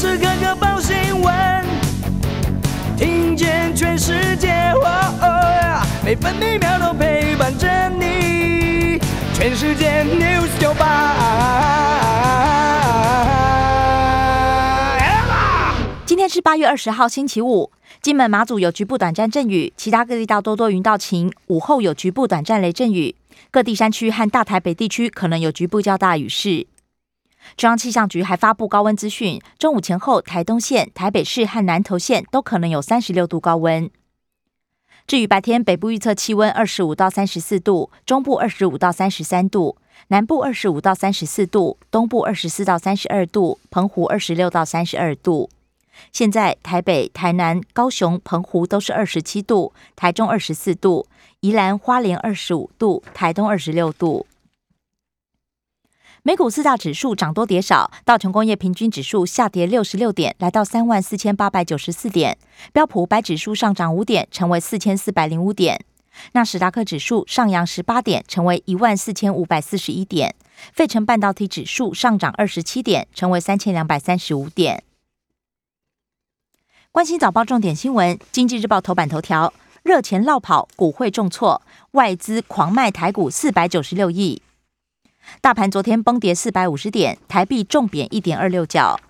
时刻刻报新闻，听见全世界，每分每秒都陪伴着你。全世界 news 九八。今天是八月二十号，星期五。金门、马祖有局部短暂阵雨，其他各地大多多云到晴。午后有局部短暂雷阵雨，各地山区和大台北地区可能有局部较大雨势。中央气象局还发布高温资讯，中午前后，台东县、台北市和南投县都可能有三十六度高温。至于白天，北部预测气温二十五到三十四度，中部二十五到三十三度，南部二十五到三十四度，东部二十四到三十二度，澎湖二十六到三十二度。现在台北、台南、高雄、澎湖都是二十七度，台中二十四度，宜兰花莲二十五度，台东二十六度。美股四大指数涨多跌少，道琼工业平均指数下跌六十六点，来到三万四千八百九十四点；标普五百指数上涨五点，成为四千四百零五点；纳斯达克指数上扬十八点，成为一万四千五百四十一点；费城半导体指数上涨二十七点，成为三千两百三十五点。关心早报重点新闻，经济日报头版头条：热钱落跑，股汇重挫，外资狂卖台股四百九十六亿。大盘昨天崩跌四百五十点，台币重贬一点二六角。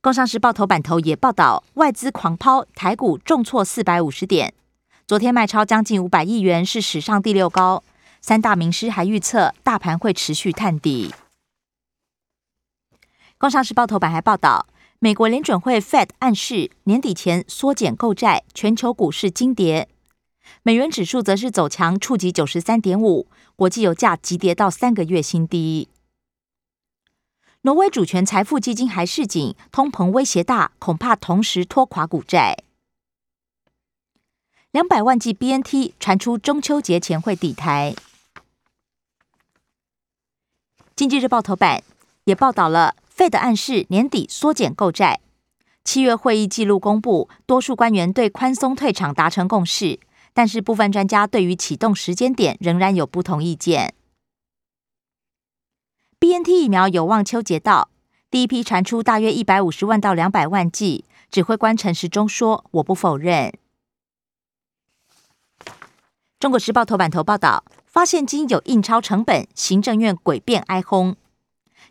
工商时报头版头也报道，外资狂抛台股重挫四百五十点，昨天卖超将近五百亿元，是史上第六高。三大名师还预测大盘会持续探底。工商时报头版还报道。美国联准会 Fed 暗示年底前缩减购债，全球股市惊跌，美元指数则是走强，触及九十三点五，国际油价急跌到三个月新低。挪威主权财富基金还示警，通膨威胁大，恐怕同时拖垮股债。两百万剂 BNT 传出中秋节前会抵台。经济日报头版也报道了。费的暗示年底缩减购债，七月会议记录公布，多数官员对宽松退场达成共识，但是部分专家对于启动时间点仍然有不同意见。B N T 疫苗有望秋节到，第一批传出大约一百五十万到两百万剂，指挥官陈时中说：“我不否认。”中国时报头版头报道，发现金有印钞成本，行政院诡辩哀轰。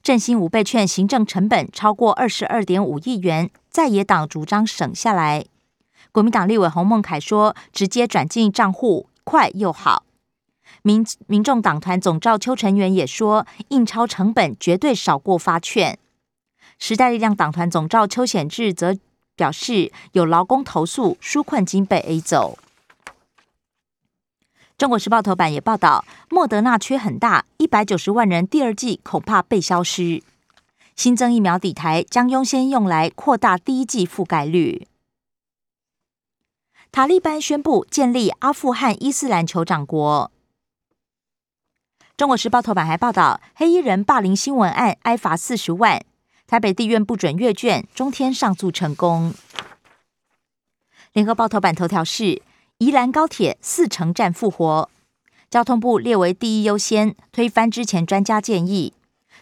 振兴五倍券行政成本超过二十二点五亿元，在野党主张省下来。国民党立委洪孟凯说：“直接转进账户，快又好。”民民众党团总召邱成元也说：“印钞成本绝对少过发券。”时代力量党团总召邱显志则表示：“有劳工投诉纾困金被 A 走。”中国时报头版也报道，莫德纳缺很大，一百九十万人第二季恐怕被消失。新增疫苗底台将优先用来扩大第一季覆盖率。塔利班宣布建立阿富汗伊斯兰酋长国。中国时报头版还报道，黑衣人霸凌新闻案挨罚四十万，台北地院不准阅卷，中天上诉成功。联合报头版头条是。宜兰高铁四城站复活，交通部列为第一优先，推翻之前专家建议。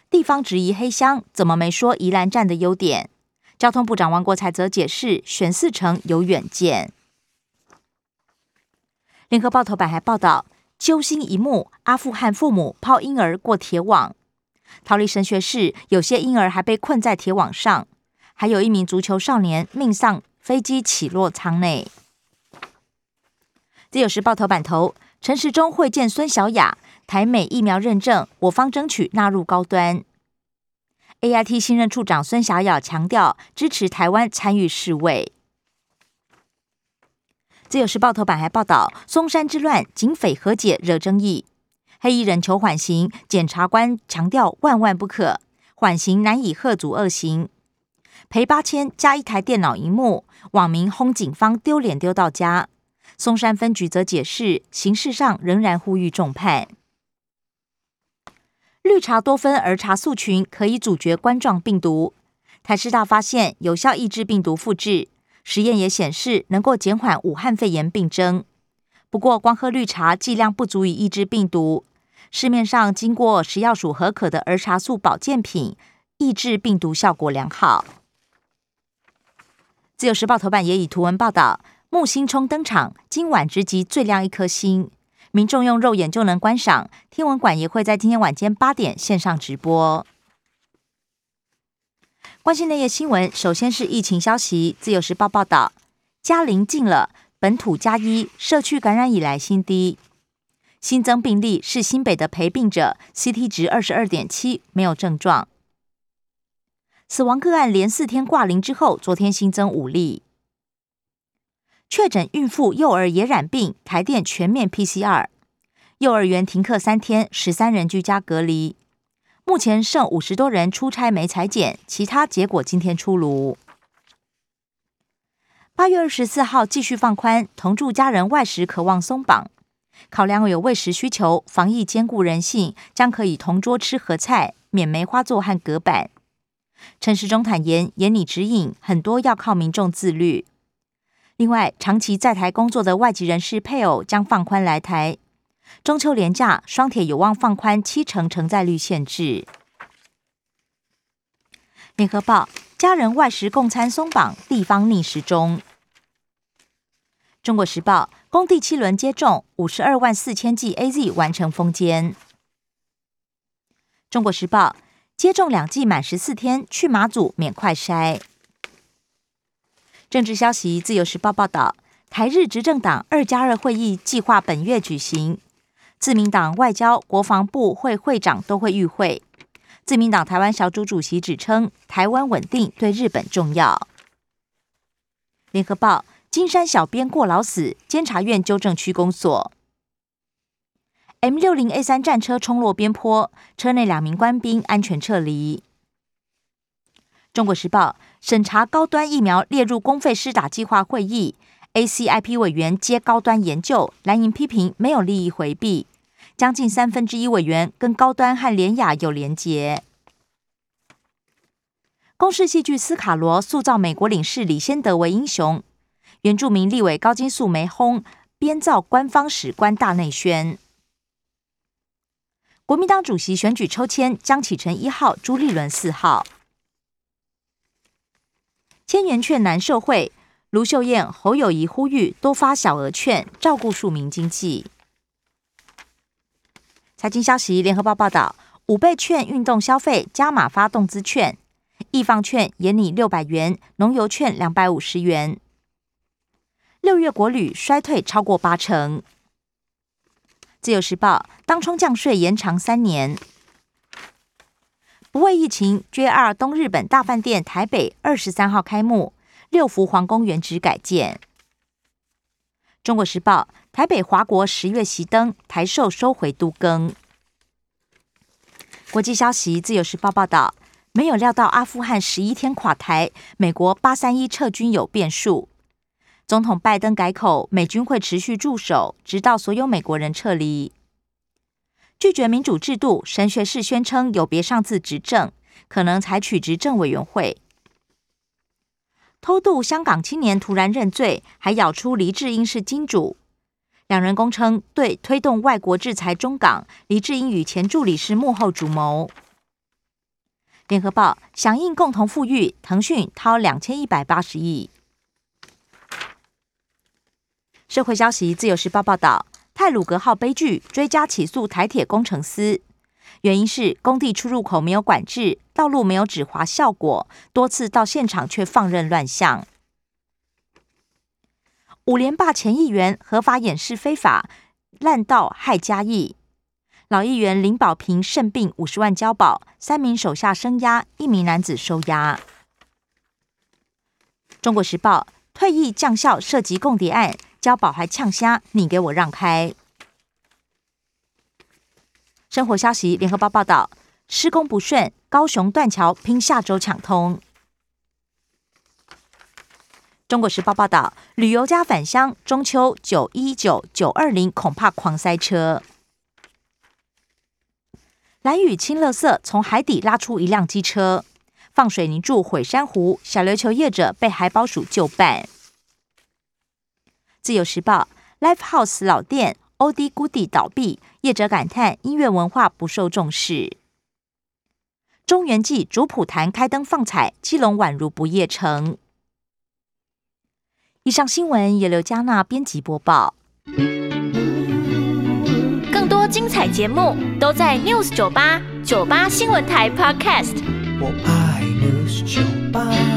地方质疑黑箱怎么没说宜兰站的优点？交通部长王国才则解释，选四城有远见。联合报头版还报道，揪心一幕：阿富汗父母抛婴儿过铁网，逃离神学室，有些婴儿还被困在铁网上，还有一名足球少年命丧飞机起落舱内。自由时报头版头，陈时中会见孙小雅，台美疫苗认证，我方争取纳入高端。A I T 新任处长孙小雅强调，支持台湾参与世卫。自由时报头版还报道，松山之乱，警匪和解惹争议，黑衣人求缓刑，检察官强调万万不可，缓刑难以贺阻恶行，赔八千加一台电脑荧幕，网民轰警方丢脸丢到家。松山分局则解释，形式上仍然呼吁重判。绿茶多酚儿茶素群可以阻绝冠状病毒。台师大发现有效抑制病毒复制，实验也显示能够减缓武汉肺炎病征。不过，光喝绿茶剂量不足以抑制病毒。市面上经过食药署核可的儿茶素保健品，抑制病毒效果良好。自由时报头版也以图文报道，木星冲登场，今晚直击最亮一颗星，民众用肉眼就能观赏。天文馆也会在今天晚间八点线上直播。关心内页新闻，首先是疫情消息。自由时报报道，嘉陵进了本土加一，社区感染以来新低。新增病例是新北的陪病者，CT 值二十二点七，没有症状。死亡个案连四天挂零之后，昨天新增五例。确诊孕妇、幼儿也染病，台电全面 PCR。幼儿园停课三天，十三人居家隔离。目前剩五十多人出差没裁剪，其他结果今天出炉。八月二十四号继续放宽，同住家人外食渴望松绑。考量有喂食需求，防疫兼顾人性，将可以同桌吃合菜，免梅花座和隔板。陈时中坦言，严拟指引，很多要靠民众自律。另外，长期在台工作的外籍人士配偶将放宽来台。中秋连假，双铁有望放宽七成承载率限制。联合报，家人外食共餐松绑，地方逆时钟。中国时报。工地七轮接种五十二万四千剂 A Z 完成封监。中国时报接种两剂满十四天去马祖免快筛。政治消息，自由时报报道，台日执政党二加二会议计划本月举行，自民党外交、国防部会会长都会与会。自民党台湾小组主席指称，台湾稳定对日本重要。联合报。金山小编过劳死，监察院纠正区公所。M 六零 A 三战车冲落边坡，车内两名官兵安全撤离。中国时报审查高端疫苗列入公费施打计划会议，ACIP 委员接高端研究，蓝营批评没有利益回避，将近三分之一委员跟高端和联雅有连结。公式戏剧斯卡罗塑造美国领事李先德为英雄。原住民立委高金素梅轰编造官方史官大内宣。国民党主席选举抽签，江启臣一号，朱立伦四号。千元券难受贿，卢秀燕、侯友谊呼吁多发小额券，照顾庶民经济。财经消息，联合报报道，五倍券运动消费加码发动资券，易放券延拟六百元，农油券两百五十元。六月国旅衰退超过八成。自由时报当冲降税延长三年。不为疫情，JR 东日本大饭店台北二十三号开幕，六福皇宫原址改建。中国时报台北华国十月熄灯，台寿收回都更。国际消息，自由时报报道，没有料到阿富汗十一天垮台，美国八三一撤军有变数。总统拜登改口，美军会持续驻守，直到所有美国人撤离。拒绝民主制度，神学士宣称有别上次执政，可能采取执政委员会。偷渡香港青年突然认罪，还咬出黎智英是金主。两人供称对推动外国制裁中港，黎智英与前助理是幕后主谋。联合报响应共同富裕，腾讯掏两千一百八十亿。社会消息，自由时报报道，泰鲁格号悲剧追加起诉台铁工程司，原因是工地出入口没有管制，道路没有止滑效果，多次到现场却放任乱象。五连霸前议员合法掩饰非法滥道害嘉义，老议员林宝平肾病五十万交保，三名手下生押，一名男子收押。中国时报退役将校涉及共谍案。交保还呛虾，你给我让开！生活消息，联合报报道，施工不顺，高雄断桥拼下周抢通。中国时报报道，旅游家返乡，中秋九一九九二零恐怕狂塞车。蓝雨清乐色从海底拉出一辆机车，放水泥柱毁珊瑚，小琉球业者被海保署就办。自由时报，Life House 老店 OD Goody 倒闭，业者感叹音乐文化不受重视。中原记主普坛开灯放彩，基隆宛如不夜城。以上新闻由刘嘉娜编辑播报。更多精彩节目都在 News 九八九八新闻台 Podcast。我爱 News 酒吧。